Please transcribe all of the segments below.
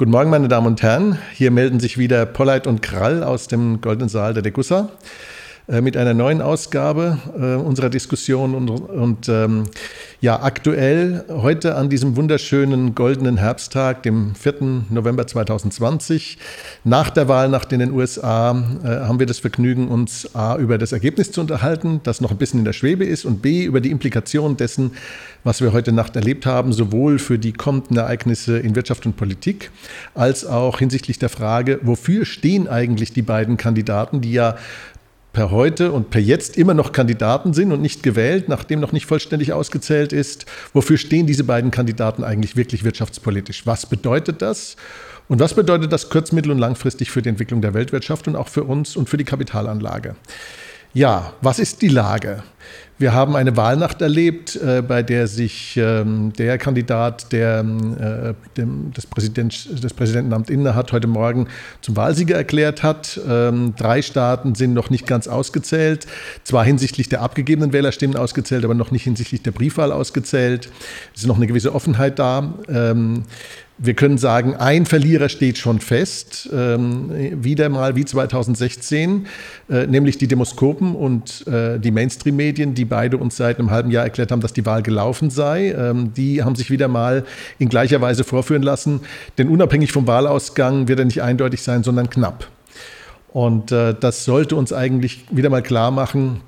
Guten Morgen, meine Damen und Herren. Hier melden sich wieder Polleit und Krall aus dem Goldenen Saal der Degussa mit einer neuen Ausgabe äh, unserer Diskussion und, und ähm, ja, aktuell heute an diesem wunderschönen goldenen Herbsttag, dem 4. November 2020, nach der Wahl nach den USA, äh, haben wir das Vergnügen, uns A über das Ergebnis zu unterhalten, das noch ein bisschen in der Schwebe ist, und B über die Implikationen dessen, was wir heute Nacht erlebt haben, sowohl für die kommenden Ereignisse in Wirtschaft und Politik, als auch hinsichtlich der Frage, wofür stehen eigentlich die beiden Kandidaten, die ja per heute und per jetzt immer noch Kandidaten sind und nicht gewählt, nachdem noch nicht vollständig ausgezählt ist. Wofür stehen diese beiden Kandidaten eigentlich wirklich wirtschaftspolitisch? Was bedeutet das? Und was bedeutet das kurz-, mittel- und langfristig für die Entwicklung der Weltwirtschaft und auch für uns und für die Kapitalanlage? Ja, was ist die Lage? Wir haben eine Wahlnacht erlebt, äh, bei der sich ähm, der Kandidat, der äh, dem, das, Präsident, das Präsidentenamt innehat, heute Morgen zum Wahlsieger erklärt hat. Ähm, drei Staaten sind noch nicht ganz ausgezählt, zwar hinsichtlich der abgegebenen Wählerstimmen ausgezählt, aber noch nicht hinsichtlich der Briefwahl ausgezählt. Es ist noch eine gewisse Offenheit da. Ähm, wir können sagen, ein Verlierer steht schon fest, ähm, wieder mal wie 2016, äh, nämlich die Demoskopen und äh, die Mainstream-Medien, die beide uns seit einem halben Jahr erklärt haben, dass die Wahl gelaufen sei. Ähm, die haben sich wieder mal in gleicher Weise vorführen lassen, denn unabhängig vom Wahlausgang wird er nicht eindeutig sein, sondern knapp. Und äh, das sollte uns eigentlich wieder mal klar machen,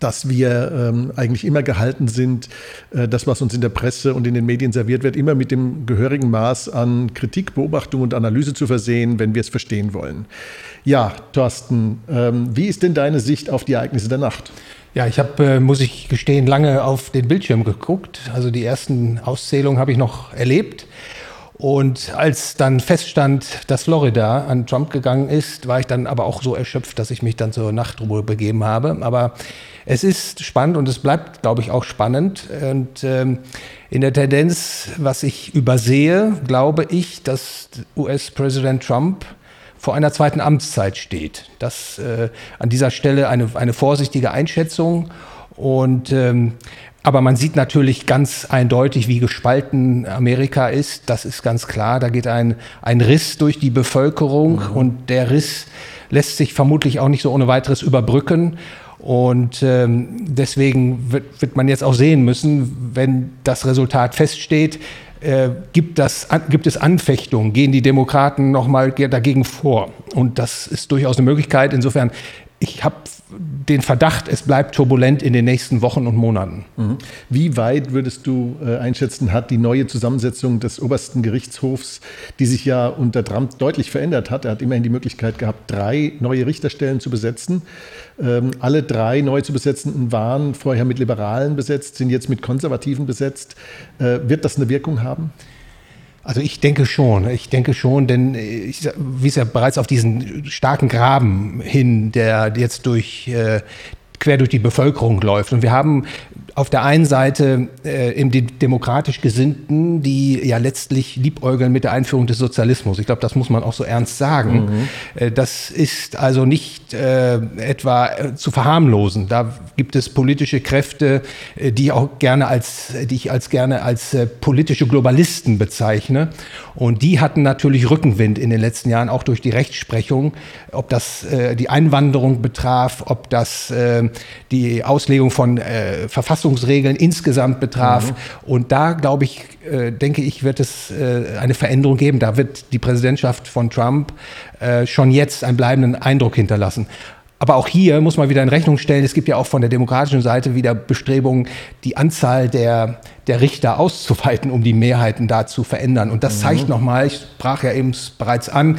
dass wir ähm, eigentlich immer gehalten sind, äh, das, was uns in der Presse und in den Medien serviert wird, immer mit dem gehörigen Maß an Kritik, Beobachtung und Analyse zu versehen, wenn wir es verstehen wollen. Ja, Thorsten, ähm, wie ist denn deine Sicht auf die Ereignisse der Nacht? Ja, ich habe, äh, muss ich gestehen, lange auf den Bildschirm geguckt. Also die ersten Auszählungen habe ich noch erlebt. Und als dann feststand, dass Florida an Trump gegangen ist, war ich dann aber auch so erschöpft, dass ich mich dann zur Nachtruhe begeben habe. Aber es ist spannend und es bleibt, glaube ich, auch spannend. Und ähm, in der Tendenz, was ich übersehe, glaube ich, dass US-Präsident Trump vor einer zweiten Amtszeit steht. Das äh, an dieser Stelle eine, eine vorsichtige Einschätzung. Und ähm, aber man sieht natürlich ganz eindeutig, wie gespalten Amerika ist. Das ist ganz klar. Da geht ein, ein Riss durch die Bevölkerung mhm. und der Riss lässt sich vermutlich auch nicht so ohne weiteres überbrücken. Und ähm, deswegen wird, wird man jetzt auch sehen müssen, wenn das Resultat feststeht, äh, gibt, das, gibt es Anfechtungen, gehen die Demokraten nochmal dagegen vor. Und das ist durchaus eine Möglichkeit. Insofern ich habe den Verdacht, es bleibt turbulent in den nächsten Wochen und Monaten. Mhm. Wie weit würdest du äh, einschätzen, hat die neue Zusammensetzung des obersten Gerichtshofs, die sich ja unter Trump deutlich verändert hat, er hat immerhin die Möglichkeit gehabt, drei neue Richterstellen zu besetzen. Ähm, alle drei neu zu besetzenden waren vorher mit Liberalen besetzt, sind jetzt mit Konservativen besetzt. Äh, wird das eine Wirkung haben? Also ich denke schon, ich denke schon, denn ich wies ja bereits auf diesen starken Graben hin, der jetzt durch äh, quer durch die Bevölkerung läuft. Und wir haben auf der einen Seite äh, die demokratisch Gesinnten, die ja letztlich liebäugeln mit der Einführung des Sozialismus. Ich glaube, das muss man auch so ernst sagen. Mhm. Äh, das ist also nicht äh, etwa äh, zu verharmlosen. Da gibt es politische Kräfte, äh, die auch gerne als, die ich als gerne als politische Globalisten bezeichne. Und die hatten natürlich Rückenwind in den letzten Jahren, auch durch die Rechtsprechung, ob das die Einwanderung betraf, ob das die Auslegung von Verfassungen Verfassungsregeln insgesamt betraf. Mhm. Und da, glaube ich, äh, denke ich, wird es äh, eine Veränderung geben. Da wird die Präsidentschaft von Trump äh, schon jetzt einen bleibenden Eindruck hinterlassen. Aber auch hier muss man wieder in Rechnung stellen, es gibt ja auch von der demokratischen Seite wieder Bestrebungen, die Anzahl der, der Richter auszuweiten, um die Mehrheiten da zu verändern. Und das mhm. zeigt nochmal, ich sprach ja eben bereits an,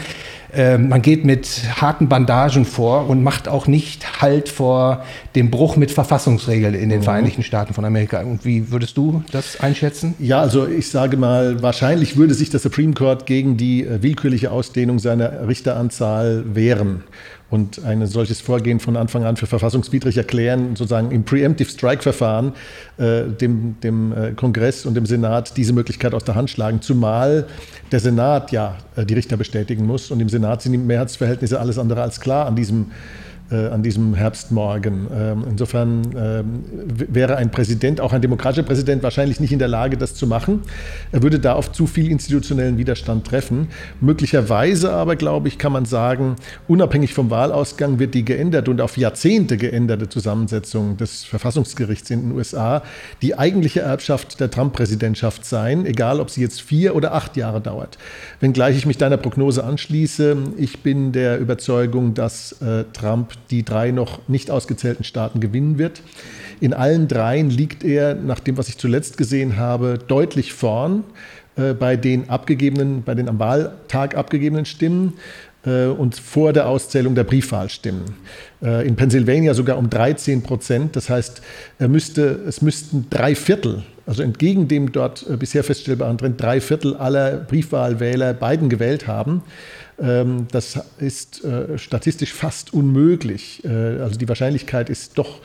man geht mit harten Bandagen vor und macht auch nicht Halt vor dem Bruch mit Verfassungsregeln in den mhm. Vereinigten Staaten von Amerika. Und wie würdest du das einschätzen? Ja, also ich sage mal, wahrscheinlich würde sich der Supreme Court gegen die äh, willkürliche Ausdehnung seiner Richteranzahl wehren und ein solches Vorgehen von Anfang an für verfassungswidrig erklären, sozusagen im Preemptive Strike-Verfahren äh, dem, dem äh, Kongress und dem Senat diese Möglichkeit aus der Hand schlagen, zumal der Senat ja äh, die Richter bestätigen muss und im Senat sind die Mehrheitsverhältnisse alles andere als klar. An diesem an diesem Herbstmorgen. Ähm, insofern ähm, wäre ein Präsident, auch ein demokratischer Präsident, wahrscheinlich nicht in der Lage, das zu machen. Er würde da auf zu viel institutionellen Widerstand treffen. Möglicherweise aber, glaube ich, kann man sagen, unabhängig vom Wahlausgang wird die geänderte und auf Jahrzehnte geänderte Zusammensetzung des Verfassungsgerichts in den USA die eigentliche Erbschaft der Trump-Präsidentschaft sein, egal ob sie jetzt vier oder acht Jahre dauert. Wenngleich ich mich deiner Prognose anschließe, ich bin der Überzeugung, dass äh, Trump die drei noch nicht ausgezählten Staaten gewinnen wird. In allen dreien liegt er, nach dem, was ich zuletzt gesehen habe, deutlich vorn äh, bei den abgegebenen, bei den am Wahltag abgegebenen Stimmen äh, und vor der Auszählung der Briefwahlstimmen. Äh, in Pennsylvania sogar um 13 Prozent. Das heißt, er müsste, es müssten drei Viertel, also entgegen dem dort bisher feststellbaren Trend, drei Viertel aller Briefwahlwähler Biden gewählt haben. Ähm, das ist äh, statistisch fast unmöglich. Äh, also die Wahrscheinlichkeit ist doch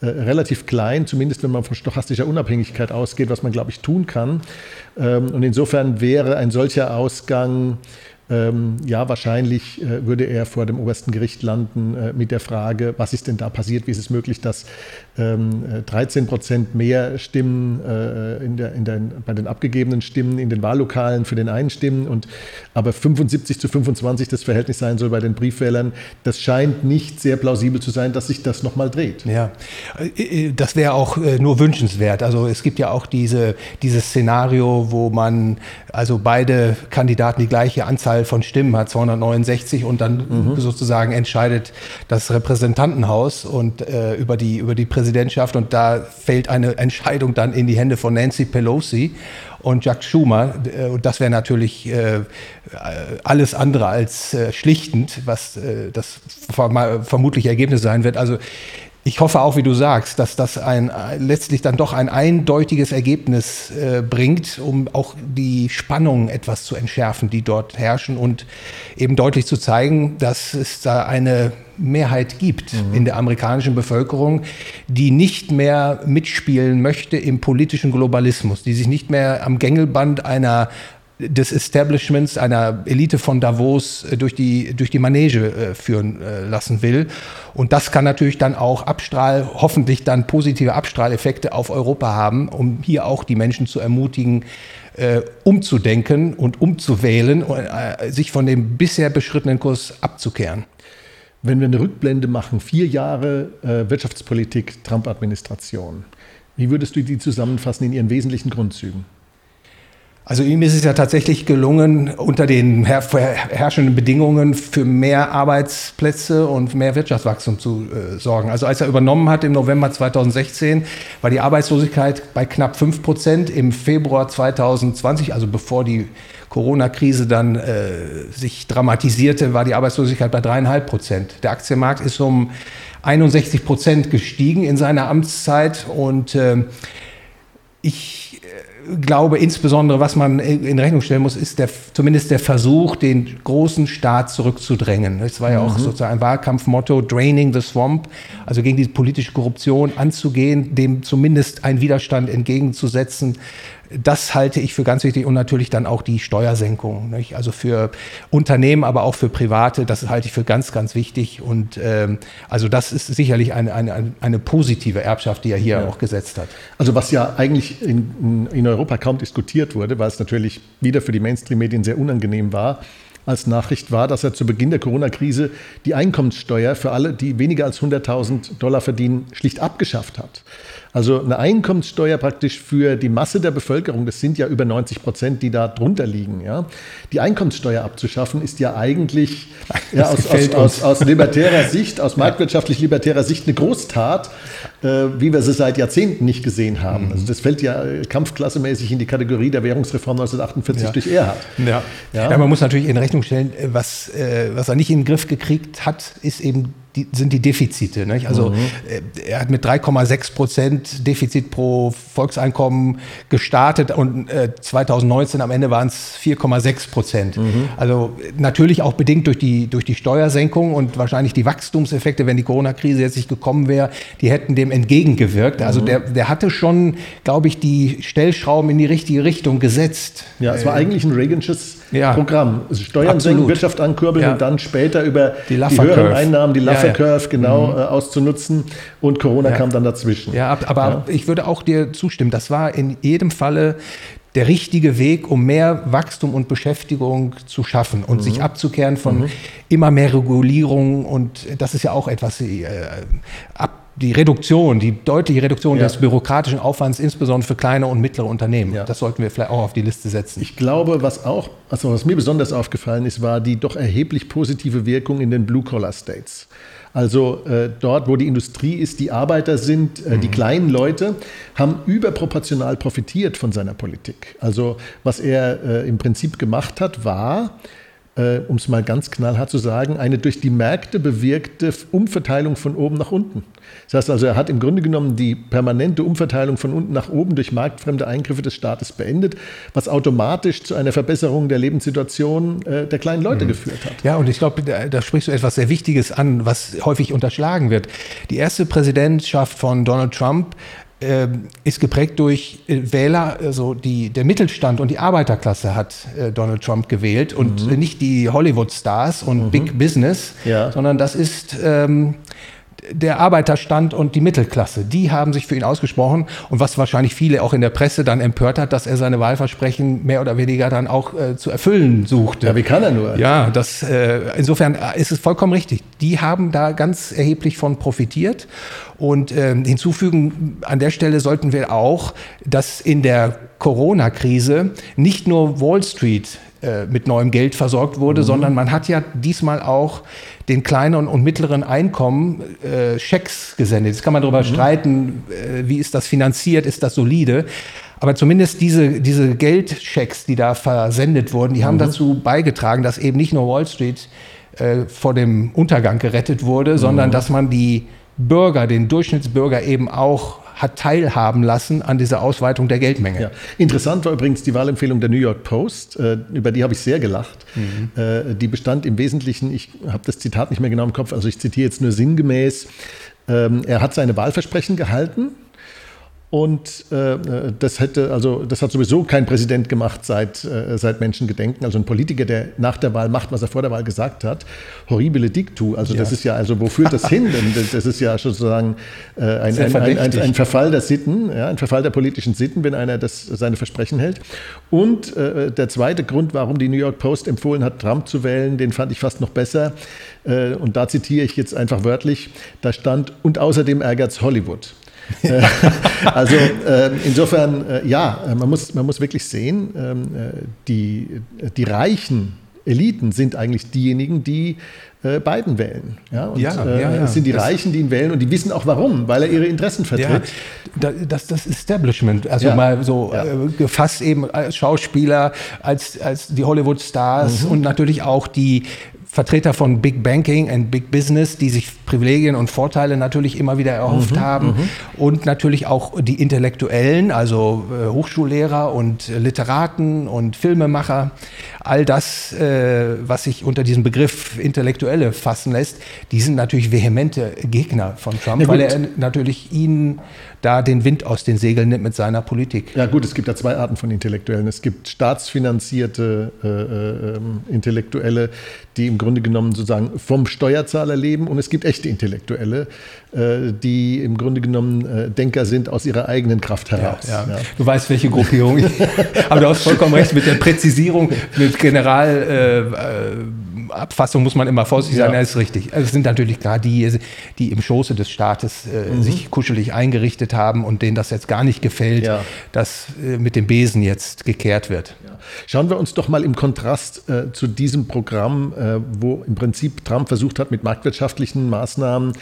äh, relativ klein, zumindest wenn man von stochastischer Unabhängigkeit ausgeht, was man, glaube ich, tun kann. Ähm, und insofern wäre ein solcher Ausgang ähm, ja, wahrscheinlich würde er vor dem obersten Gericht landen mit der Frage, was ist denn da passiert? Wie ist es möglich, dass 13 Prozent mehr Stimmen äh, in der, in der, bei den abgegebenen Stimmen in den Wahllokalen für den einen stimmen und aber 75 zu 25 das Verhältnis sein soll bei den Briefwählern? Das scheint nicht sehr plausibel zu sein, dass sich das nochmal dreht. Ja, äh, äh, das wäre auch äh, nur wünschenswert. Also es gibt ja auch diese, dieses Szenario, wo man also beide Kandidaten die gleiche Anzahl Anzahl von Stimmen hat, 269, und dann mhm. sozusagen entscheidet das Repräsentantenhaus und äh, über, die, über die Präsidentschaft und da fällt eine Entscheidung dann in die Hände von Nancy Pelosi und Jack Schumer. Äh, und das wäre natürlich äh, alles andere als äh, schlichtend, was äh, das vermutliche Ergebnis sein wird. Also ich hoffe auch, wie du sagst, dass das ein, letztlich dann doch ein eindeutiges Ergebnis äh, bringt, um auch die Spannungen etwas zu entschärfen, die dort herrschen und eben deutlich zu zeigen, dass es da eine Mehrheit gibt mhm. in der amerikanischen Bevölkerung, die nicht mehr mitspielen möchte im politischen Globalismus, die sich nicht mehr am Gängelband einer des Establishments, einer Elite von Davos äh, durch die, durch die Manege äh, führen äh, lassen will. Und das kann natürlich dann auch Abstrahl, hoffentlich dann positive Abstrahleffekte auf Europa haben, um hier auch die Menschen zu ermutigen, umzudenken und umzuwählen und sich von dem bisher beschrittenen Kurs abzukehren. Wenn wir eine Rückblende machen, vier Jahre Wirtschaftspolitik, Trump-Administration, wie würdest du die zusammenfassen in ihren wesentlichen Grundzügen? Also ihm ist es ja tatsächlich gelungen, unter den herrschenden Bedingungen für mehr Arbeitsplätze und mehr Wirtschaftswachstum zu äh, sorgen. Also als er übernommen hat im November 2016, war die Arbeitslosigkeit bei knapp 5 Prozent. Im Februar 2020, also bevor die Corona-Krise dann äh, sich dramatisierte, war die Arbeitslosigkeit bei dreieinhalb Prozent. Der Aktienmarkt ist um 61 Prozent gestiegen in seiner Amtszeit und äh, ich glaube, insbesondere, was man in Rechnung stellen muss, ist der, zumindest der Versuch, den großen Staat zurückzudrängen. Das war ja auch mhm. sozusagen ein Wahlkampfmotto, Draining the Swamp, also gegen die politische Korruption anzugehen, dem zumindest einen Widerstand entgegenzusetzen das halte ich für ganz wichtig und natürlich dann auch die Steuersenkung. Nicht? Also für Unternehmen, aber auch für Private, das halte ich für ganz, ganz wichtig. Und ähm, also das ist sicherlich eine, eine, eine positive Erbschaft, die er hier ja. auch gesetzt hat. Also was ja eigentlich in, in Europa kaum diskutiert wurde, weil es natürlich wieder für die Mainstream-Medien sehr unangenehm war, als Nachricht war, dass er zu Beginn der Corona-Krise die Einkommenssteuer für alle, die weniger als 100.000 Dollar verdienen, schlicht abgeschafft hat. Also eine Einkommenssteuer praktisch für die Masse der Bevölkerung, das sind ja über 90 Prozent, die da drunter liegen. Ja? Die Einkommenssteuer abzuschaffen ist ja eigentlich ja, aus, aus, aus, aus, libertärer Sicht, aus marktwirtschaftlich libertärer Sicht eine Großtat, äh, wie wir sie seit Jahrzehnten nicht gesehen haben. Mhm. Also das fällt ja kampfklassemäßig in die Kategorie der Währungsreform 1948 ja. durch Erhard. Ja. Ja. man muss natürlich in Rechnung stellen, was, äh, was er nicht in den Griff gekriegt hat, ist eben die, sind die Defizite. Nicht? Also mhm. Äh, er hat mit 3,6 Prozent Defizit pro Volkseinkommen gestartet und äh, 2019 am Ende waren es 4,6 Prozent. Mhm. Also natürlich auch bedingt durch die, durch die Steuersenkung und wahrscheinlich die Wachstumseffekte, wenn die Corona-Krise jetzt nicht gekommen wäre, die hätten dem entgegengewirkt. Also mhm. der, der hatte schon, glaube ich, die Stellschrauben in die richtige Richtung gesetzt. Ja, es war äh, eigentlich ein Reagansches ja. Programm. Also Steuern senken, Wirtschaft ankurbeln ja. und dann später über die, die höheren Einnahmen, die Laffer Curve genau mhm. auszunutzen und Corona kam dann dazwischen. Ja, aber ich würde auch dir zustimmen, das war in jedem Falle der richtige Weg, um mehr Wachstum und Beschäftigung zu schaffen und mhm. sich abzukehren von mhm. immer mehr Regulierung. Und das ist ja auch etwas, äh, ab, die Reduktion, die deutliche Reduktion ja. des bürokratischen Aufwands, insbesondere für kleine und mittlere Unternehmen. Ja. Das sollten wir vielleicht auch auf die Liste setzen. Ich glaube, was auch, also was mir besonders aufgefallen ist, war die doch erheblich positive Wirkung in den Blue-Collar-States. Also äh, dort, wo die Industrie ist, die Arbeiter sind, äh, mhm. die kleinen Leute, haben überproportional profitiert von seiner Politik. Also was er äh, im Prinzip gemacht hat, war, äh, um es mal ganz knallhart zu sagen, eine durch die Märkte bewirkte Umverteilung von oben nach unten. Das heißt also, er hat im Grunde genommen die permanente Umverteilung von unten nach oben durch marktfremde Eingriffe des Staates beendet, was automatisch zu einer Verbesserung der Lebenssituation äh, der kleinen Leute mhm. geführt hat. Ja, und ich glaube, da, da sprichst du etwas sehr Wichtiges an, was häufig unterschlagen wird. Die erste Präsidentschaft von Donald Trump ist geprägt durch äh, Wähler, also die, der Mittelstand und die Arbeiterklasse hat äh, Donald Trump gewählt und mhm. nicht die Hollywood-Stars und mhm. Big Business, ja. sondern das ist ähm, der Arbeiterstand und die Mittelklasse, die haben sich für ihn ausgesprochen und was wahrscheinlich viele auch in der Presse dann empört hat, dass er seine Wahlversprechen mehr oder weniger dann auch äh, zu erfüllen suchte. Ja, wie kann er nur? Ja, das, äh, insofern ist es vollkommen richtig. Die haben da ganz erheblich von profitiert und äh, hinzufügen, an der Stelle sollten wir auch, dass in der Corona-Krise nicht nur Wall Street äh, mit neuem Geld versorgt wurde, mhm. sondern man hat ja diesmal auch den kleinen und mittleren Einkommen äh, Schecks gesendet. Jetzt kann man darüber mhm. streiten, äh, wie ist das finanziert, ist das solide. Aber zumindest diese, diese Geldschecks, die da versendet wurden, die mhm. haben dazu beigetragen, dass eben nicht nur Wall Street äh, vor dem Untergang gerettet wurde, sondern mhm. dass man die Bürger, den Durchschnittsbürger eben auch hat teilhaben lassen an dieser Ausweitung der Geldmenge. Ja. Interessant war übrigens die Wahlempfehlung der New York Post, äh, über die habe ich sehr gelacht. Mhm. Äh, die bestand im Wesentlichen, ich habe das Zitat nicht mehr genau im Kopf, also ich zitiere jetzt nur sinngemäß, ähm, er hat seine Wahlversprechen gehalten, und äh, das hätte, also das hat sowieso kein Präsident gemacht seit, äh, seit Menschengedenken. Also ein Politiker, der nach der Wahl macht, was er vor der Wahl gesagt hat. Horribile dictu. Also ja. das ist ja, also wo führt das hin? Denn das ist ja sozusagen äh, ein, ein, ein, ein, Verfall der Sitten, ja, ein Verfall der politischen Sitten, wenn einer das, seine Versprechen hält. Und äh, der zweite Grund, warum die New York Post empfohlen hat, Trump zu wählen, den fand ich fast noch besser. Äh, und da zitiere ich jetzt einfach wörtlich. Da stand, und außerdem ärgert es Hollywood. Äh, also äh, insofern, äh, ja, äh, man muss, man muss wirklich sehen, ähm, äh, die, die reichen Eliten sind eigentlich diejenigen, die äh, Biden wählen. Ja, und, ja, ja, ja. Es sind die Reichen, die ihn wählen und die wissen auch warum, weil er ihre Interessen vertritt. Ja, das, das Establishment, also mal so äh, gefasst eben als Schauspieler, als, als die Hollywood-Stars mhm. und natürlich auch die Vertreter von Big Banking and Big Business, die sich Privilegien und Vorteile natürlich immer wieder erhofft mhm, haben. Mhm. Und natürlich auch die Intellektuellen, also äh, Hochschullehrer und Literaten und Filmemacher. All das, äh, was sich unter diesem Begriff Intellektuelle fassen lässt, die sind natürlich vehemente Gegner von Trump, ja, weil er natürlich ihnen da den Wind aus den Segeln nimmt mit seiner Politik. Ja gut, es gibt ja zwei Arten von Intellektuellen. Es gibt staatsfinanzierte äh, äh, Intellektuelle, die im Grunde genommen sozusagen vom Steuerzahler leben und es gibt echte Intellektuelle, äh, die im Grunde genommen äh, Denker sind aus ihrer eigenen Kraft heraus. Ja, ja. Ja. Du weißt, welche Gruppierung. Aber du hast vollkommen recht mit der Präzisierung, mit General äh, äh Abfassung muss man immer vorsichtig sein, ja. das ist richtig. Also es sind natürlich gerade die, die im Schoße des Staates äh, mhm. sich kuschelig eingerichtet haben und denen das jetzt gar nicht gefällt, ja. dass äh, mit dem Besen jetzt gekehrt wird. Ja. Schauen wir uns doch mal im Kontrast äh, zu diesem Programm, äh, wo im Prinzip Trump versucht hat, mit marktwirtschaftlichen Maßnahmen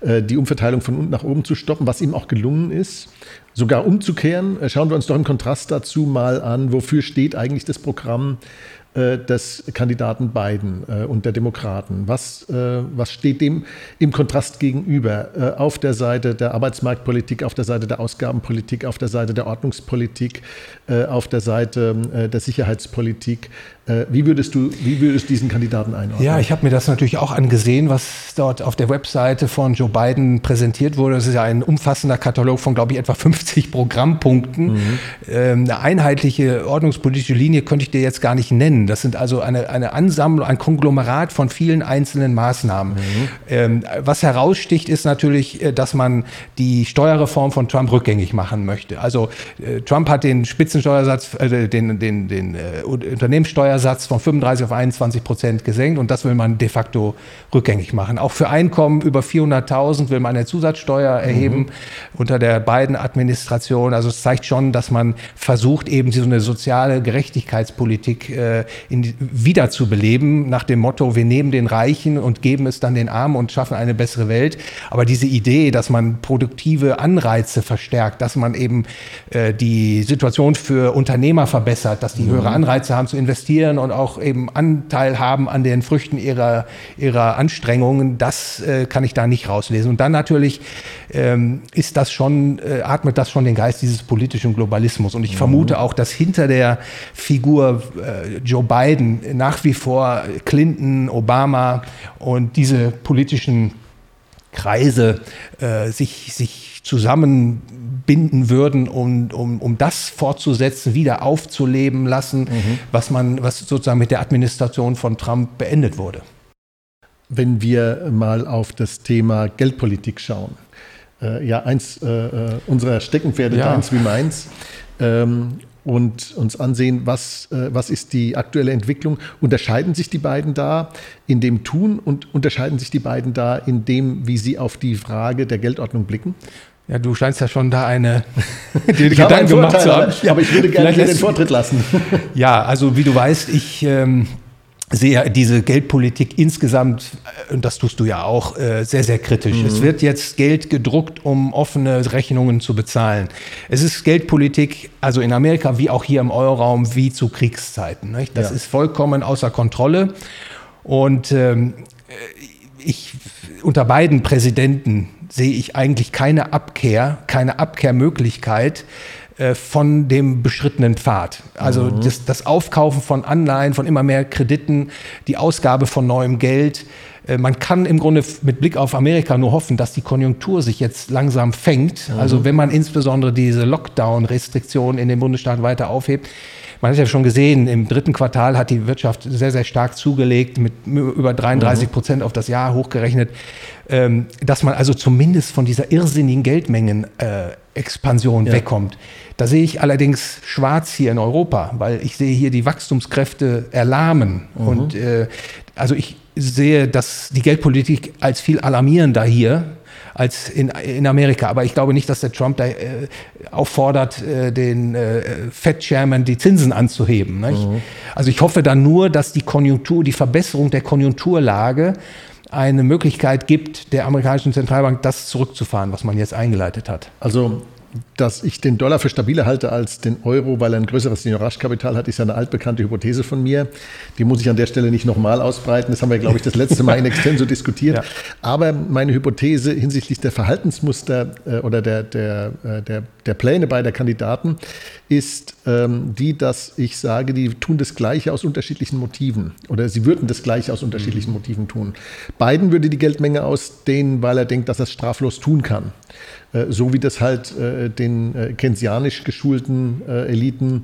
äh, die Umverteilung von unten nach oben zu stoppen, was ihm auch gelungen ist sogar umzukehren. Äh, schauen wir uns doch im Kontrast dazu mal an, wofür steht eigentlich das Programm äh, des Kandidaten Biden äh, und der Demokraten. Was, äh, was steht dem im Kontrast gegenüber? Äh, auf der Seite der Arbeitsmarktpolitik, auf der Seite der Ausgabenpolitik, auf der Seite der Ordnungspolitik, auf der Seite der Sicherheitspolitik. Wie würdest du, wie würdest diesen Kandidaten einordnen? Ja, ich habe mir das natürlich auch angesehen, was dort auf der Webseite von Joe Biden präsentiert wurde. Das ist ja ein umfassender Katalog von, glaube ich, etwa 50 Programmpunkten. Mhm. Ähm, eine einheitliche ordnungspolitische Linie könnte ich dir jetzt gar nicht nennen. Das sind also eine, eine Ansammlung, ein Konglomerat von vielen einzelnen Maßnahmen. Mhm. Ähm, was heraussticht, ist natürlich, äh, dass man die Steuerreform von Trump rückgängig machen möchte. Also äh, Trump hat den Spitzensteuersatz, äh, den, den, den äh, Unternehmenssteuersatz von 35 auf 21 Prozent gesenkt und das will man de facto rückgängig machen. Auch für Einkommen über 400.000 will man eine Zusatzsteuer erheben mhm. unter der beiden Administration. Also es zeigt schon, dass man versucht, eben so eine soziale Gerechtigkeitspolitik äh, in, wiederzubeleben, nach dem Motto, wir nehmen den Reichen und geben es dann den Armen und schaffen eine bessere Welt. Aber diese Idee, dass man produktive Anreize verstärkt, dass man eben äh, die Situation für Unternehmer verbessert, dass die höhere mhm. Anreize haben zu investieren und auch eben Anteil haben an den Früchten ihrer, ihrer Anstrengungen, das äh, kann ich da nicht rauslesen. Und dann natürlich ähm, ist das schon, äh, atmet das schon den Geist dieses politischen Globalismus. Und ich mhm. vermute auch, dass hinter der Figur äh, Joe Biden nach wie vor Clinton, Obama und diese politischen Kreise äh, sich, sich zusammenbinden würden, um, um, um das fortzusetzen, wieder aufzuleben lassen, mhm. was man, was sozusagen mit der Administration von Trump beendet wurde. Wenn wir mal auf das Thema Geldpolitik schauen, äh, ja, eins äh, äh unserer Steckenpferde, ja. deins wie meins, ähm, und uns ansehen, was, äh, was ist die aktuelle Entwicklung. Unterscheiden sich die beiden da in dem Tun und unterscheiden sich die beiden da in dem, wie sie auf die Frage der Geldordnung blicken? Ja, du scheinst ja schon da eine die Gedanken gemacht zu haben. Ja, aber ich würde gerne den Vortritt lassen. ja, also wie du weißt, ich ähm, sehe diese Geldpolitik insgesamt, äh, und das tust du ja auch, äh, sehr, sehr kritisch. Mhm. Es wird jetzt Geld gedruckt, um offene Rechnungen zu bezahlen. Es ist Geldpolitik, also in Amerika wie auch hier im Euroraum, wie zu Kriegszeiten. Nicht? Das ja. ist vollkommen außer Kontrolle. Und ähm, ich, unter beiden Präsidenten sehe ich eigentlich keine Abkehr, keine Abkehrmöglichkeit äh, von dem beschrittenen Pfad. Also mhm. das, das, Aufkaufen von Anleihen, von immer mehr Krediten, die Ausgabe von neuem Geld. Äh, man kann im Grunde mit Blick auf Amerika nur hoffen, dass die Konjunktur sich jetzt langsam fängt. Mhm. Also wenn man insbesondere diese Lockdown-Restriktionen in den Bundesstaaten weiter aufhebt. Man hat ja schon gesehen, im dritten Quartal hat die Wirtschaft sehr, sehr stark zugelegt, mit über 33 mhm. Prozent auf das Jahr hochgerechnet, ähm, dass man also zumindest von dieser irrsinnigen Geldmengen-Expansion ja. wegkommt. Da sehe ich allerdings schwarz hier in Europa, weil ich sehe hier die Wachstumskräfte erlahmen. Mhm. Und äh, also ich sehe dass die Geldpolitik als viel alarmierender hier als in, in Amerika. Aber ich glaube nicht, dass der Trump da äh, auffordert, äh, den äh, Fed-Chairman die Zinsen anzuheben. Mhm. Also ich hoffe dann nur, dass die Konjunktur, die Verbesserung der Konjunkturlage eine Möglichkeit gibt, der amerikanischen Zentralbank das zurückzufahren, was man jetzt eingeleitet hat. Also dass ich den Dollar für stabiler halte als den Euro, weil er ein größeres Seniorage-Kapital hat, ist ja eine altbekannte Hypothese von mir. Die muss ich an der Stelle nicht nochmal ausbreiten. Das haben wir, glaube ich, das letzte Mal in Extenso diskutiert. Ja. Aber meine Hypothese hinsichtlich der Verhaltensmuster äh, oder der, der, äh, der, der Pläne beider Kandidaten ist ähm, die, dass ich sage, die tun das Gleiche aus unterschiedlichen Motiven oder sie würden das Gleiche aus unterschiedlichen mhm. Motiven tun. Biden würde die Geldmenge ausdehnen, weil er denkt, dass er es straflos tun kann. Äh, so wie das halt äh, den äh, keynesianisch geschulten Eliten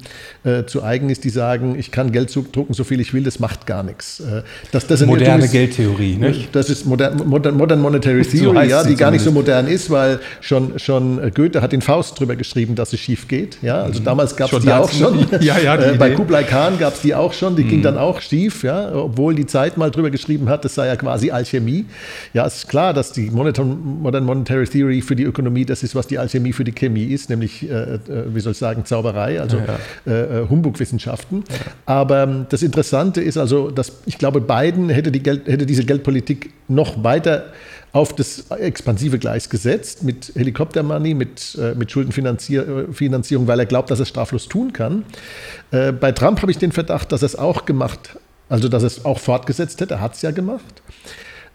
zu eigen ist, die sagen, ich kann Geld drucken, so viel ich will, das macht gar nichts. Das, das moderne ist, Geldtheorie, nicht? Das ist modern, modern Monetary Theory, so ja, die gar nicht so modern ist, weil schon, schon Goethe hat in Faust drüber geschrieben, dass es schief geht. Ja, also mhm. damals gab es die auch schon. Ja, ja, die Bei Kublai Khan gab es die auch schon, die mhm. ging dann auch schief, ja, obwohl die Zeit mal drüber geschrieben hat, das sei ja quasi Alchemie. Ja, es ist klar, dass die Modern Monetary Theory für die Ökonomie das ist, was die Alchemie für die Chemie ist, nämlich, äh, äh, wie soll ich sagen, Zauberei, also ja. Äh, äh Humbugwissenschaften. Ja. Aber ähm, das Interessante ist also, dass ich glaube, Biden hätte, die Geld, hätte diese Geldpolitik noch weiter auf das expansive Gleis gesetzt mit Helikoptermoney, mit, äh, mit Schuldenfinanzierung, weil er glaubt, dass er es straflos tun kann. Bei Trump habe ich den Verdacht, dass er es auch gemacht, also dass er es auch fortgesetzt hätte. Er hat es ja gemacht.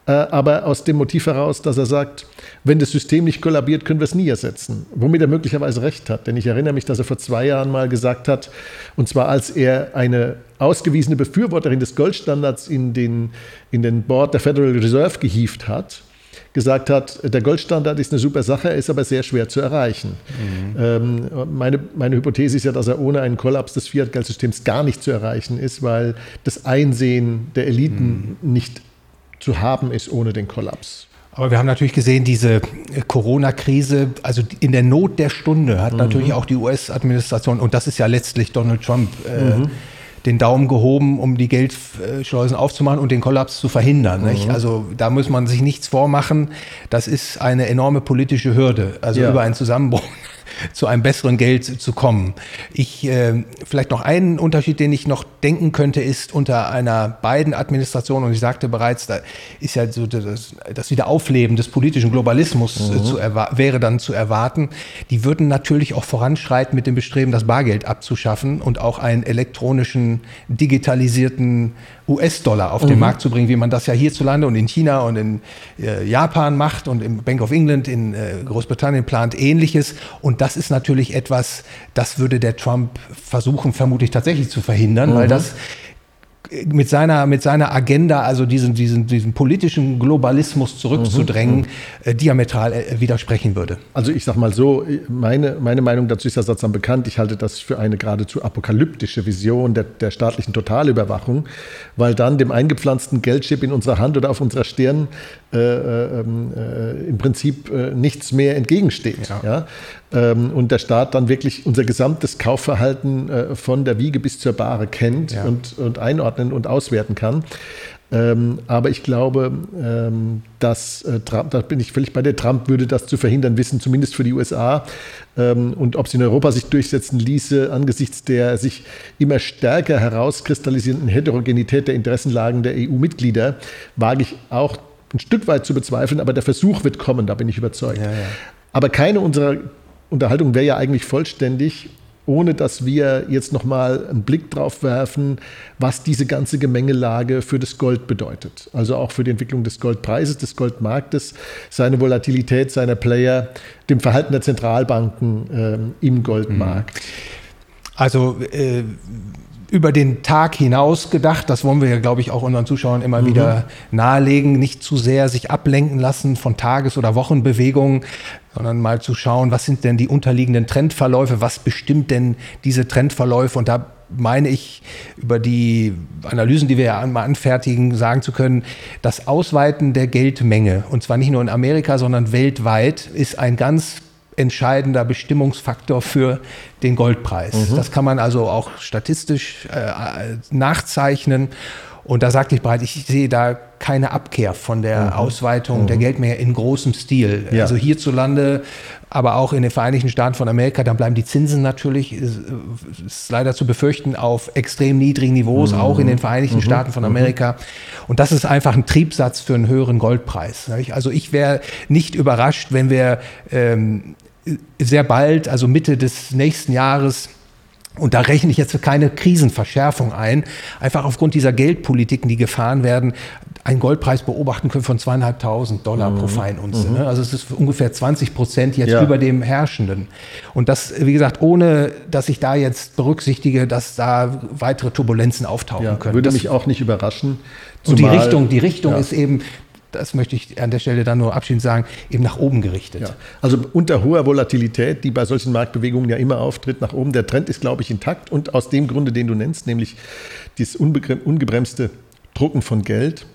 Äh, aber aus dem Motiv heraus, dass er sagt, wenn das System nicht kollabiert, können wir es nie ersetzen. Womit er möglicherweise recht hat. Denn ich erinnere mich, dass er vor zwei Jahren mal gesagt hat, und zwar als er eine ausgewiesene Befürworterin des Goldstandards in den, in den Board der Federal Reserve gehievt hat, gesagt hat, der Goldstandard ist eine super Sache, er ist aber sehr schwer zu erreichen. Mhm. Ähm, meine, meine Hypothese ist ja, dass er ohne einen Kollaps des Fiat-Geldsystems gar nicht zu erreichen ist, weil das Einsehen der Eliten mhm. nicht zu haben ist ohne den Kollaps. Aber wir haben natürlich gesehen, diese äh, Corona-Krise, also in der Not der Stunde hat mhm. natürlich auch die US-Administration, und das ist ja letztlich Donald Trump, äh, mhm den Daumen gehoben, um die Geldschleusen aufzumachen und den Kollaps zu verhindern. Mhm. Also da muss man sich nichts vormachen. Das ist eine enorme politische Hürde, also ja. über einen Zusammenbruch zu einem besseren Geld zu kommen. Ich äh, vielleicht noch einen Unterschied, den ich noch denken könnte, ist unter einer beiden Administration, und ich sagte bereits, da ist ja so das, das Wiederaufleben des politischen Globalismus äh, mhm. zu wäre dann zu erwarten. Die würden natürlich auch voranschreiten mit dem Bestreben, das Bargeld abzuschaffen und auch einen elektronischen, digitalisierten US-Dollar auf mhm. den Markt zu bringen, wie man das ja hierzulande und in China und in äh, Japan macht und im Bank of England in äh, Großbritannien plant ähnliches. Und das ist natürlich etwas, das würde der Trump versuchen, vermutlich tatsächlich zu verhindern, mhm. weil das mit seiner, mit seiner Agenda, also diesen, diesen, diesen politischen Globalismus zurückzudrängen, mhm. äh, diametral äh, widersprechen würde. Also ich sage mal so, meine, meine Meinung dazu ist ja sozusagen bekannt. Ich halte das für eine geradezu apokalyptische Vision der, der staatlichen Totalüberwachung, weil dann dem eingepflanzten Geldchip in unserer Hand oder auf unserer Stirn äh, äh, ähm, äh, im Prinzip äh, nichts mehr entgegensteht. Ja. ja? Ähm, und der Staat dann wirklich unser gesamtes Kaufverhalten äh, von der Wiege bis zur Bahre kennt ja. und, und einordnen und auswerten kann. Ähm, aber ich glaube, ähm, dass äh, Trump, da bin ich völlig bei der Trump würde das zu verhindern wissen, zumindest für die USA. Ähm, und ob sie in Europa sich durchsetzen ließe, angesichts der sich immer stärker herauskristallisierenden Heterogenität der Interessenlagen der EU-Mitglieder, wage ich auch ein Stück weit zu bezweifeln, aber der Versuch wird kommen, da bin ich überzeugt. Ja, ja. Aber keine unserer Unterhaltung wäre ja eigentlich vollständig, ohne dass wir jetzt nochmal einen Blick drauf werfen, was diese ganze Gemengelage für das Gold bedeutet. Also auch für die Entwicklung des Goldpreises, des Goldmarktes, seine Volatilität, seiner Player, dem Verhalten der Zentralbanken äh, im Goldmarkt. Also äh, über den Tag hinaus gedacht. Das wollen wir ja, glaube ich, auch unseren Zuschauern immer mhm. wieder nahelegen. Nicht zu sehr sich ablenken lassen von Tages- oder Wochenbewegungen, sondern mal zu schauen, was sind denn die unterliegenden Trendverläufe, was bestimmt denn diese Trendverläufe und da meine ich, über die Analysen, die wir ja mal anfertigen, sagen zu können, das Ausweiten der Geldmenge, und zwar nicht nur in Amerika, sondern weltweit, ist ein ganz entscheidender Bestimmungsfaktor für den Goldpreis. Mhm. Das kann man also auch statistisch äh, nachzeichnen. Und da sagte ich bereits, ich sehe da keine Abkehr von der mhm. Ausweitung mhm. der Geldmenge in großem Stil. Ja. Also hierzulande, aber auch in den Vereinigten Staaten von Amerika, dann bleiben die Zinsen natürlich, ist, ist leider zu befürchten, auf extrem niedrigen Niveaus, mhm. auch in den Vereinigten mhm. Staaten von mhm. Amerika. Und das ist einfach ein Triebsatz für einen höheren Goldpreis. Also ich wäre nicht überrascht, wenn wir ähm, sehr bald, also Mitte des nächsten Jahres, und da rechne ich jetzt keine Krisenverschärfung ein, einfach aufgrund dieser Geldpolitiken, die gefahren werden, einen Goldpreis beobachten können von zweieinhalbtausend Dollar mhm. pro Feinunze. Mhm. Ne? Also es ist ungefähr 20 Prozent jetzt ja. über dem Herrschenden. Und das, wie gesagt, ohne dass ich da jetzt berücksichtige, dass da weitere Turbulenzen auftauchen ja, können. Würde das mich auch nicht überraschen. und die Richtung, die Richtung ja. ist eben, das möchte ich an der Stelle dann nur abschließend sagen, eben nach oben gerichtet. Ja. Also unter hoher Volatilität, die bei solchen Marktbewegungen ja immer auftritt, nach oben. Der Trend ist, glaube ich, intakt und aus dem Grunde, den du nennst, nämlich dieses ungebremste Drucken von Geld.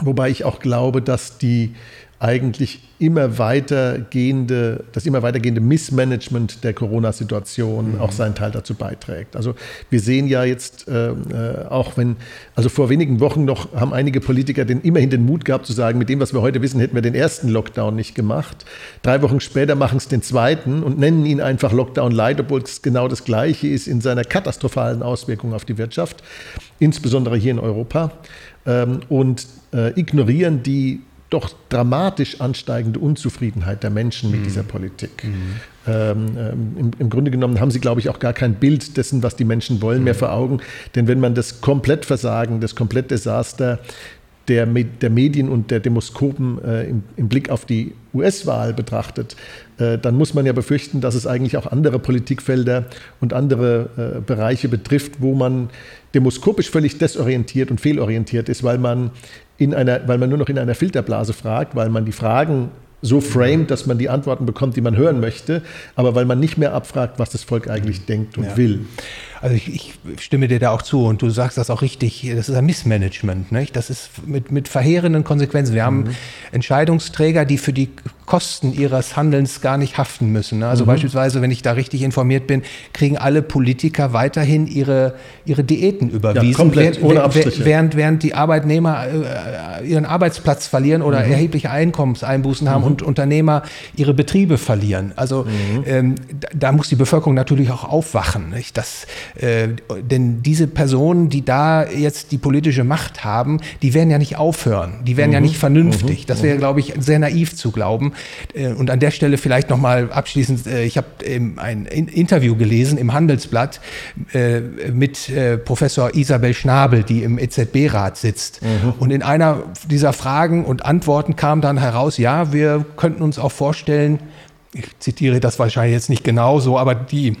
Wobei ich auch glaube, dass die eigentlich immer weitergehende, das immer weitergehende Missmanagement der Corona-Situation mhm. auch seinen Teil dazu beiträgt. Also wir sehen ja jetzt, äh, äh, auch wenn, also vor wenigen Wochen noch haben einige Politiker den, immerhin den Mut gehabt zu sagen, mit dem, was wir heute wissen, hätten wir den ersten Lockdown nicht gemacht. Drei Wochen später machen es den zweiten und nennen ihn einfach Lockdown Light, obwohl es genau das Gleiche ist in seiner katastrophalen Auswirkung auf die Wirtschaft, insbesondere hier in Europa. Ähm, und äh, ignorieren die doch dramatisch ansteigende Unzufriedenheit der Menschen mit mhm. dieser Politik. Mhm. Ähm, ähm, im, im, Grunde genommen haben sie, glaube ich, auch gar kein Bild dessen, was die Menschen wollen, mhm. mehr vor Augen. Denn wenn man das Komplettversagen, das Komplettdesaster der, der Medien und der Demoskopen äh, im, im, Blick auf die US-Wahl betrachtet, äh, dann muss man ja befürchten, dass es eigentlich auch andere Politikfelder und andere äh, Bereiche betrifft, wo man demoskopisch völlig desorientiert und fehlorientiert ist, weil man, in einer, weil man nur noch in einer Filterblase fragt, weil man die Fragen so framed, dass man die Antworten bekommt, die man hören möchte, aber weil man nicht mehr abfragt, was das Volk eigentlich denkt und ja. will. Also ich, ich, stimme dir da auch zu und du sagst das auch richtig, das ist ein Missmanagement. Nicht? Das ist mit, mit verheerenden Konsequenzen. Wir mhm. haben Entscheidungsträger, die für die Kosten ihres Handelns gar nicht haften müssen. Also mhm. beispielsweise, wenn ich da richtig informiert bin, kriegen alle Politiker weiterhin ihre, ihre Diäten überwiesen, ja, komplett, ohne Abstriche. während, während die Arbeitnehmer äh, ihren Arbeitsplatz verlieren oder mhm. erhebliche Einkommenseinbußen haben mhm. und Unternehmer ihre Betriebe verlieren. Also mhm. ähm, da, da, muss die Bevölkerung natürlich auch aufwachen. Nicht? Das, äh, denn diese Personen, die da jetzt die politische Macht haben, die werden ja nicht aufhören, die werden mhm. ja nicht vernünftig. Das wäre, mhm. glaube ich, sehr naiv zu glauben. Äh, und an der Stelle vielleicht nochmal abschließend, äh, ich habe ein Interview gelesen im Handelsblatt äh, mit äh, Professor Isabel Schnabel, die im EZB-Rat sitzt. Mhm. Und in einer dieser Fragen und Antworten kam dann heraus, ja, wir könnten uns auch vorstellen, ich zitiere das wahrscheinlich jetzt nicht genau so, aber die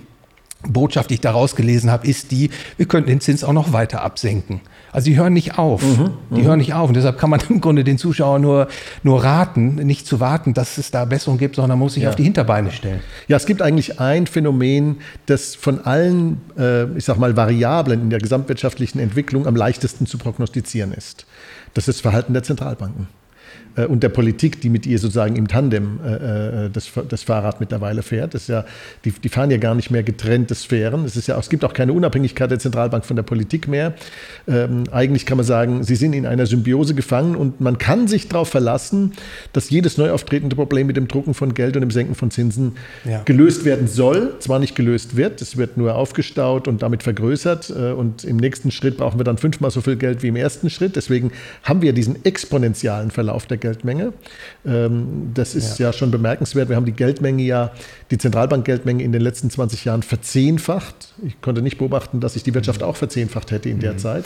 Botschaft, die ich daraus gelesen habe, ist die, wir könnten den Zins auch noch weiter absenken. Also die hören nicht auf. Mhm, die mhm. hören nicht auf. Und deshalb kann man im Grunde den Zuschauern nur, nur raten, nicht zu warten, dass es da Besserung gibt, sondern man muss sich ja. auf die Hinterbeine stellen. Ja, es gibt eigentlich ein Phänomen, das von allen, äh, ich sag mal, Variablen in der gesamtwirtschaftlichen Entwicklung am leichtesten zu prognostizieren ist. Das ist das Verhalten der Zentralbanken. Äh, und der Politik, die mit ihr sozusagen im Tandem äh, äh, das, das Fahrrad mittlerweile fährt. Das ist ja, die, die fahren ja gar nicht mehr getrennte Sphären. Es, ist ja, es gibt auch keine Unabhängigkeit der Zentralbank von der Politik mehr. Ähm, eigentlich kann man sagen, sie sind in einer Symbiose gefangen und man kann sich darauf verlassen, dass jedes neu auftretende Problem mit dem Drucken von Geld und dem Senken von Zinsen ja. gelöst werden soll. Zwar nicht gelöst wird, es wird nur aufgestaut und damit vergrößert. Äh, und im nächsten Schritt brauchen wir dann fünfmal so viel Geld wie im ersten Schritt. Deswegen haben wir diesen exponentialen Verlauf der Geldmenge. Ähm, das ist ja. ja. schon bemerkenswert. Wir haben die Geldmenge ja, die Zentralbankgeldmenge in den letzten 20 Jahren verzehnfacht. Ich konnte nicht beobachten, dass sich die Wirtschaft auch verzehnfacht hätte in der mhm. Zeit.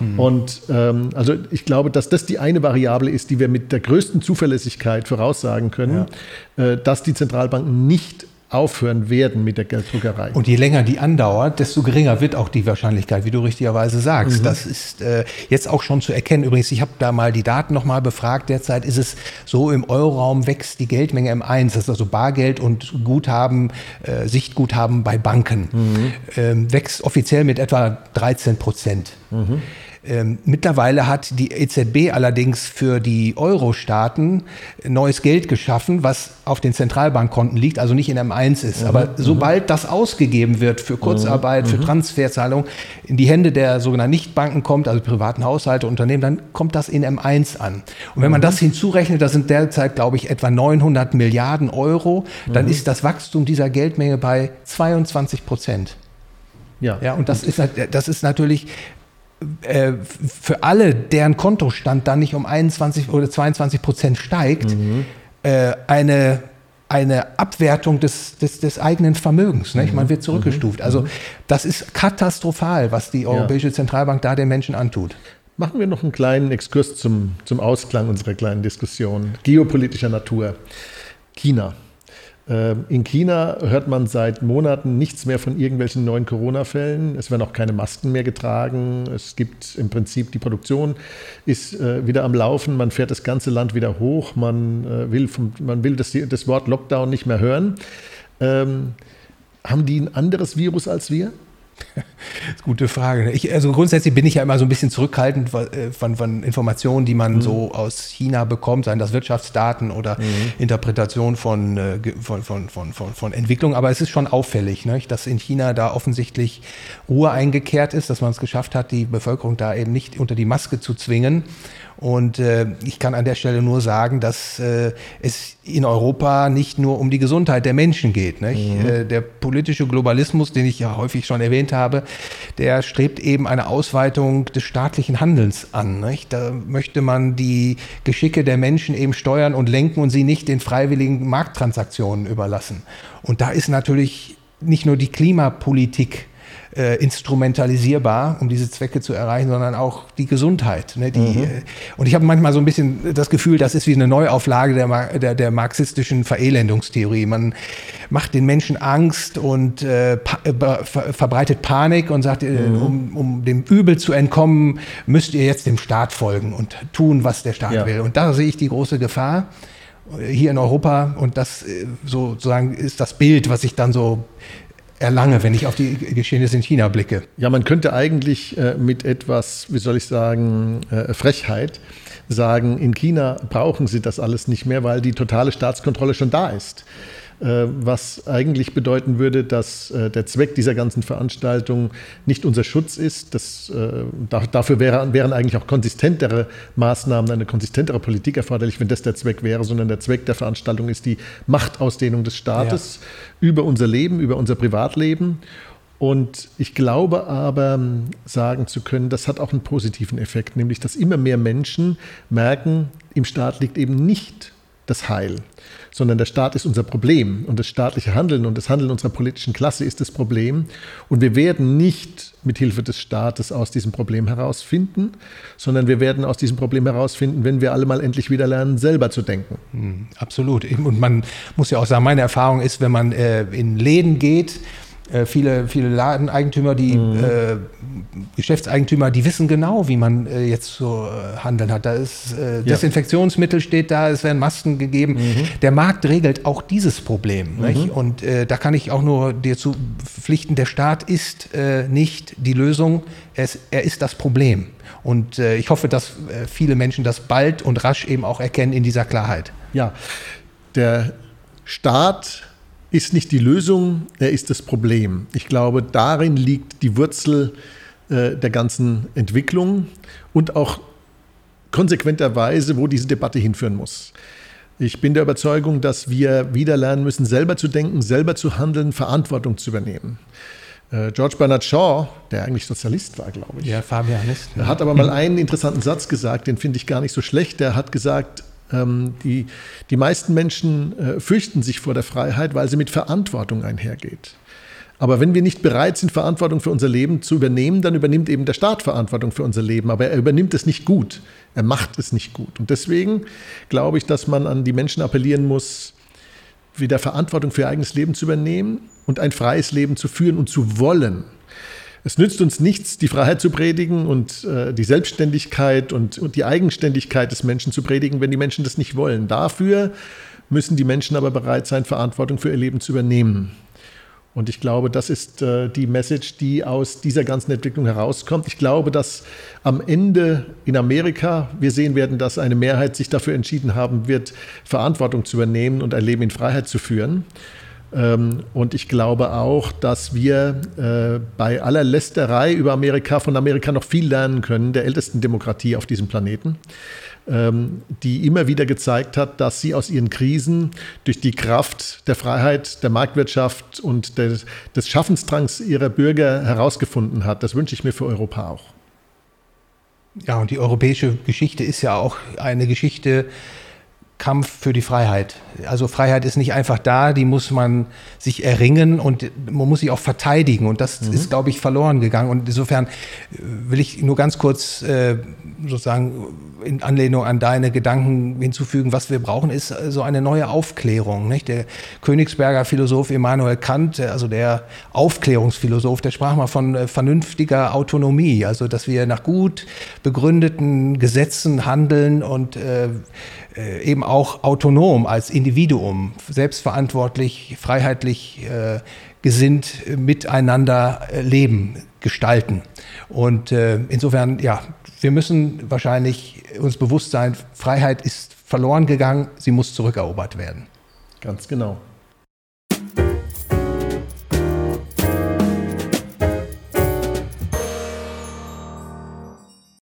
Mhm. Und ähm, also ich glaube, dass das die eine Variable ist, die wir mit der größten Zuverlässigkeit voraussagen können, ja. äh, dass die Zentralbanken nicht aufhören werden mit der Gelddruckerei. Und je länger die andauert, desto geringer wird auch die Wahrscheinlichkeit, wie du richtigerweise sagst. Mhm. Das ist äh, jetzt auch schon zu erkennen. Übrigens, ich habe da mal die Daten nochmal befragt. Derzeit ist es so, im Euroraum wächst die Geldmenge im Eins. Das ist also Bargeld und Guthaben, äh, Sichtguthaben bei Banken. Mhm. Ähm, wächst offiziell mit etwa 13 Prozent. Mhm. Ähm, mittlerweile hat die EZB allerdings für die Euro-Staaten neues Geld geschaffen, was auf den Zentralbankkonten liegt, also nicht in M1 ist. Mhm. Aber mhm. sobald das ausgegeben wird für Kurzarbeit, mhm. für Transferzahlung, in die Hände der sogenannten Nichtbanken kommt, also privaten Haushalte, Unternehmen, dann kommt das in M1 an. Und wenn man mhm. das hinzurechnet, das sind derzeit, glaube ich, etwa 900 Milliarden Euro, dann mhm. ist das Wachstum dieser Geldmenge bei 22 Prozent. Ja. ja, und das ist, das ist natürlich für alle, deren Kontostand dann nicht um 21 oder 22 Prozent steigt, mhm. äh, eine, eine Abwertung des, des, des eigenen Vermögens. Mhm. Man wird zurückgestuft. Also mhm. das ist katastrophal, was die Europäische ja. Zentralbank da den Menschen antut. Machen wir noch einen kleinen Exkurs zum, zum Ausklang unserer kleinen Diskussion geopolitischer Natur. China. Ähm, in China hört man seit Monaten nichts mehr von irgendwelchen neuen Corona-Fällen. Es werden auch keine Masken mehr getragen. Es gibt im Prinzip die Produktion ist äh, wieder am Laufen. Man fährt das ganze Land wieder hoch. Man äh, will, vom, man will das, das Wort Lockdown nicht mehr hören. Ähm, haben die ein anderes Virus als wir? Gute Frage. Ich, also grundsätzlich bin ich ja immer so ein bisschen zurückhaltend äh, von, von Informationen, die man mhm. so aus China bekommt, seien das Wirtschaftsdaten oder mhm. Interpretation von, äh, von, von, von, von, von Entwicklung. Aber es ist schon auffällig, ne, dass in China da offensichtlich Ruhe eingekehrt ist, dass man es geschafft hat, die Bevölkerung da eben nicht unter die Maske zu zwingen. Und äh, ich kann an der Stelle nur sagen, dass äh, es in Europa nicht nur um die Gesundheit der Menschen geht. Mhm. Äh, der politische Globalismus, den ich ja häufig schon erwähnt habe, der strebt eben eine Ausweitung des staatlichen Handelns an. Nicht? Da möchte man die Geschicke der Menschen eben steuern und lenken und sie nicht den freiwilligen Markttransaktionen überlassen. Und da ist natürlich nicht nur die Klimapolitik äh, instrumentalisierbar, um diese Zwecke zu erreichen, sondern auch die Gesundheit. Ne? Die, mhm. Äh, und ich habe manchmal so ein bisschen das Gefühl, das ist wie eine Neuauflage der, der, der marxistischen Verelendungstheorie. Man macht den Menschen Angst und äh, pa äh, ver verbreitet Panik und sagt, äh, mhm. um, um dem Übel zu entkommen, müsst ihr jetzt dem Staat folgen und tun, was der Staat ja. will. Und da sehe ich die große Gefahr hier in Europa und das sozusagen ist das Bild, was ich dann so erlange, wenn ich auf die Geschehnisse in China blicke. Ja, man könnte eigentlich äh, mit etwas, wie soll ich sagen, äh, Frechheit sagen, in China brauchen sie das alles nicht mehr, weil die totale Staatskontrolle schon da ist. Äh, was eigentlich bedeuten würde, dass äh, der Zweck dieser ganzen Veranstaltung nicht unser Schutz ist. Das, äh, dafür wären eigentlich auch konsistentere Maßnahmen, eine konsistentere Politik erforderlich, wenn das der Zweck wäre, sondern der Zweck der Veranstaltung ist die Machtausdehnung des Staates ja. über unser Leben, über unser Privatleben. Und ich glaube aber sagen zu können, das hat auch einen positiven Effekt, nämlich dass immer mehr Menschen merken, im Staat liegt eben nicht das Heil, sondern der Staat ist unser Problem und das staatliche Handeln und das Handeln unserer politischen Klasse ist das Problem. Und wir werden nicht mit Hilfe des Staates aus diesem Problem herausfinden, sondern wir werden aus diesem Problem herausfinden, wenn wir alle mal endlich wieder lernen, selber zu denken. Hm, absolut. Und man muss ja auch sagen, meine Erfahrung ist, wenn man äh, in Läden geht, äh, viele, viele Ladeneigentümer, die mhm. äh, Geschäftseigentümer, die wissen genau, wie man äh, jetzt so äh, handeln hat. Da ist äh, Desinfektionsmittel steht da, es werden Masken gegeben. Mhm. Der Markt regelt auch dieses Problem. Mhm. Und da kann ich auch nur dir zu pflichten, der Staat ist nicht die Lösung, er ist, er ist das Problem. Und ich hoffe, dass viele Menschen das bald und rasch eben auch erkennen in dieser Klarheit. Ja, der Staat ist nicht die Lösung, er ist das Problem. Ich glaube, darin liegt die Wurzel äh, der ganzen Entwicklung und auch konsequenterweise, wo diese Debatte hinführen muss. Ich bin der Überzeugung, dass wir wieder lernen müssen, selber zu denken, selber zu handeln, Verantwortung zu übernehmen. Äh, George Bernard Shaw, der eigentlich Sozialist war, glaube ich. Ja, Fabianist. Er hat aber mal einen interessanten Satz gesagt, den finde ich gar nicht so schlecht. Der hat gesagt, die, die meisten Menschen äh, fürchten sich vor der Freiheit, weil sie mit Verantwortung einhergeht. Aber wenn wir nicht bereit sind, Verantwortung für unser Leben zu übernehmen, dann übernimmt eben der Staat Verantwortung für unser Leben. Aber er übernimmt es nicht gut. Er macht es nicht gut. Und deswegen glaube ich, dass man an die Menschen appellieren muss, wieder Verantwortung für ihr eigenes Leben zu übernehmen und ein freies Leben zu führen und zu wollen. Es nützt uns nichts, die Freiheit zu predigen und äh, die Selbstständigkeit und, und die Eigenständigkeit des Menschen zu predigen, wenn die Menschen das nicht wollen. Dafür müssen die Menschen aber bereit sein, Verantwortung für ihr Leben zu übernehmen. Und ich glaube, das ist äh, die Message, die aus dieser ganzen Entwicklung herauskommt. Ich glaube, dass am Ende in Amerika wir sehen werden, dass eine Mehrheit sich dafür entschieden haben wird, Verantwortung zu übernehmen und ein Leben in Freiheit zu führen. Ähm, und ich glaube auch, dass wir äh, bei aller Lästerei über Amerika von Amerika noch viel lernen können, der ältesten Demokratie auf diesem Planeten, ähm, die immer wieder gezeigt hat, dass sie aus ihren Krisen durch die Kraft der Freiheit, der Marktwirtschaft und des, des Schaffensdrangs ihrer Bürger herausgefunden hat. Das wünsche ich mir für Europa auch. Ja, und die europäische Geschichte ist ja auch eine Geschichte, Kampf für die Freiheit. Also Freiheit ist nicht einfach da, die muss man sich erringen und man muss sie auch verteidigen. Und das mhm. ist, glaube ich, verloren gegangen. Und insofern äh, will ich nur ganz kurz äh, sozusagen in Anlehnung an deine Gedanken hinzufügen, was wir brauchen, ist äh, so eine neue Aufklärung. Nicht? Der Königsberger Philosoph Immanuel Kant, also der Aufklärungsphilosoph, der sprach mal von äh, vernünftiger Autonomie, also dass wir nach gut begründeten Gesetzen handeln und äh, äh, eben auch autonom als Individuum, selbstverantwortlich, freiheitlich äh, gesinnt miteinander äh, leben, gestalten. Und äh, insofern, ja, wir müssen wahrscheinlich uns bewusst sein, Freiheit ist verloren gegangen, sie muss zurückerobert werden. Ganz genau.